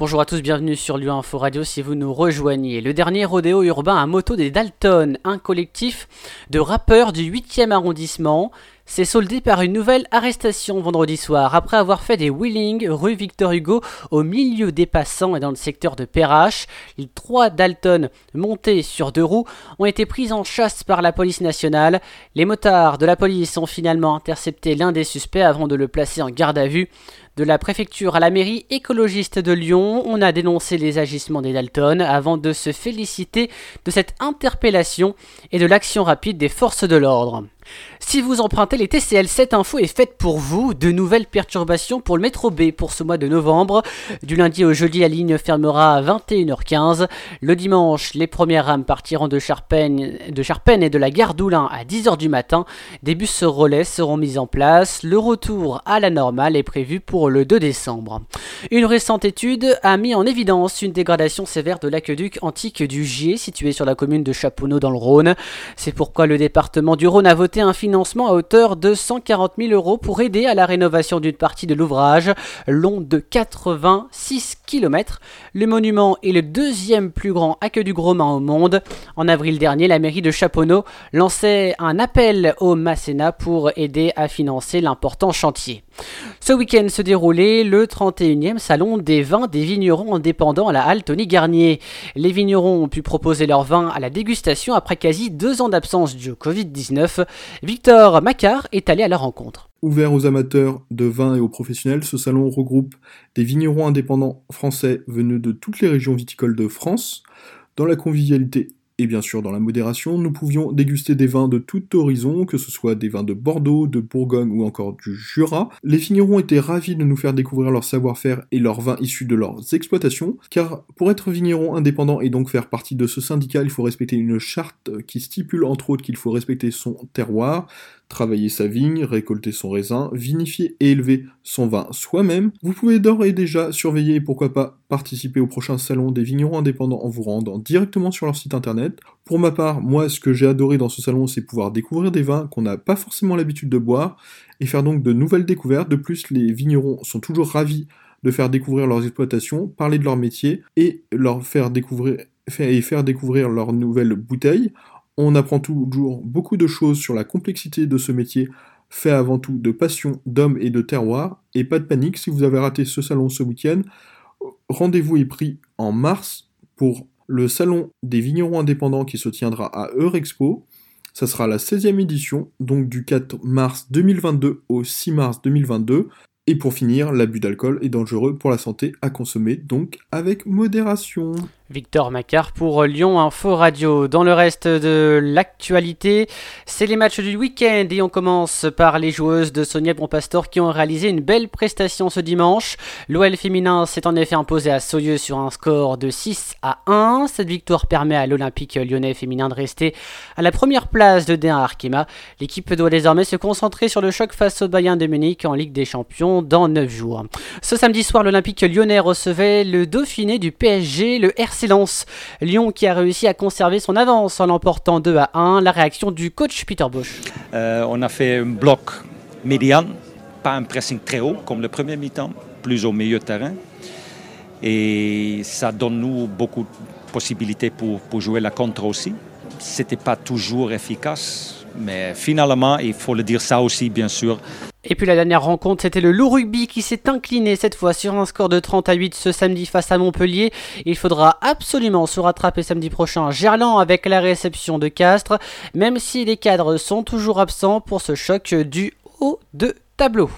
Bonjour à tous, bienvenue sur Lyon Info Radio si vous nous rejoignez. Le dernier rodéo urbain à moto des Dalton, un collectif de rappeurs du 8e arrondissement, s'est soldé par une nouvelle arrestation vendredi soir après avoir fait des wheelings rue Victor Hugo au milieu des passants et dans le secteur de Perrache. Les trois Dalton montés sur deux roues ont été pris en chasse par la police nationale. Les motards de la police ont finalement intercepté l'un des suspects avant de le placer en garde à vue. De la préfecture à la mairie écologiste de Lyon, on a dénoncé les agissements des Dalton avant de se féliciter de cette interpellation et de l'action rapide des forces de l'ordre. Si vous empruntez les TCL, cette info est faite pour vous. De nouvelles perturbations pour le métro B pour ce mois de novembre. Du lundi au jeudi, la ligne fermera à 21h15. Le dimanche, les premières rames partiront de Charpennes, et de la gare d'Oulin à 10h du matin. Des bus relais seront mis en place. Le retour à la normale est prévu pour le 2 décembre. Une récente étude a mis en évidence une dégradation sévère de l'aqueduc antique du Gier, situé sur la commune de Chaponneau dans le Rhône. C'est pourquoi le département du Rhône a voté un financement à hauteur de 140 000 euros pour aider à la rénovation d'une partie de l'ouvrage, long de 86 km. Le monument est le deuxième plus grand aqueduc romain au monde. En avril dernier, la mairie de Chaponneau lançait un appel au Masséna pour aider à financer l'important chantier. Ce week-end se déroulait le 31e salon des vins des vignerons indépendants à la halle Tony Garnier. Les vignerons ont pu proposer leurs vins à la dégustation après quasi deux ans d'absence du Covid-19. Victor Macquart est allé à la rencontre. Ouvert aux amateurs de vin et aux professionnels, ce salon regroupe des vignerons indépendants français venus de toutes les régions viticoles de France, dans la convivialité et bien sûr, dans la modération, nous pouvions déguster des vins de tout horizon, que ce soit des vins de Bordeaux, de Bourgogne ou encore du Jura. Les vignerons étaient ravis de nous faire découvrir leur savoir-faire et leurs vins issus de leurs exploitations, car pour être vigneron indépendant et donc faire partie de ce syndicat, il faut respecter une charte qui stipule entre autres qu'il faut respecter son terroir, travailler sa vigne, récolter son raisin, vinifier et élever son vin soi-même. Vous pouvez d'ores et déjà surveiller et pourquoi pas participer au prochain salon des vignerons indépendants en vous rendant directement sur leur site internet. Pour ma part, moi ce que j'ai adoré dans ce salon c'est pouvoir découvrir des vins qu'on n'a pas forcément l'habitude de boire et faire donc de nouvelles découvertes. De plus, les vignerons sont toujours ravis de faire découvrir leurs exploitations, parler de leur métier et leur faire découvrir et faire découvrir leurs nouvelles bouteilles. On apprend toujours beaucoup de choses sur la complexité de ce métier, fait avant tout de passion, d'hommes et de terroir. Et pas de panique, si vous avez raté ce salon ce week-end, rendez-vous est pris en mars pour le salon des vignerons indépendants qui se tiendra à Eurexpo. Ça sera la 16e édition, donc du 4 mars 2022 au 6 mars 2022. Et pour finir, l'abus d'alcool est dangereux pour la santé à consommer, donc avec modération. Victor Macquart pour Lyon Info Radio. Dans le reste de l'actualité, c'est les matchs du week-end et on commence par les joueuses de Sonia Bonpastor qui ont réalisé une belle prestation ce dimanche. L'OL féminin s'est en effet imposé à Soyeux sur un score de 6 à 1. Cette victoire permet à l'Olympique lyonnais féminin de rester à la première place de D1 Arkema. L'équipe doit désormais se concentrer sur le choc face au Bayern de Munich en Ligue des Champions dans 9 jours. Ce samedi soir, l'Olympique lyonnais recevait le Dauphiné du PSG, le RC Lyon qui a réussi à conserver son avance en l'emportant 2 à 1. La réaction du coach Peter Bosch. Euh, on a fait un bloc médian, pas un pressing très haut comme le premier mi-temps, plus au milieu de terrain. Et ça donne nous beaucoup de possibilités pour, pour jouer la contre aussi. C'était pas toujours efficace, mais finalement, il faut le dire ça aussi, bien sûr, et puis la dernière rencontre, c'était le Loup Rugby qui s'est incliné cette fois sur un score de 30 à 8 ce samedi face à Montpellier. Il faudra absolument se rattraper samedi prochain à Gerland avec la réception de Castres, même si les cadres sont toujours absents pour ce choc du haut de tableau.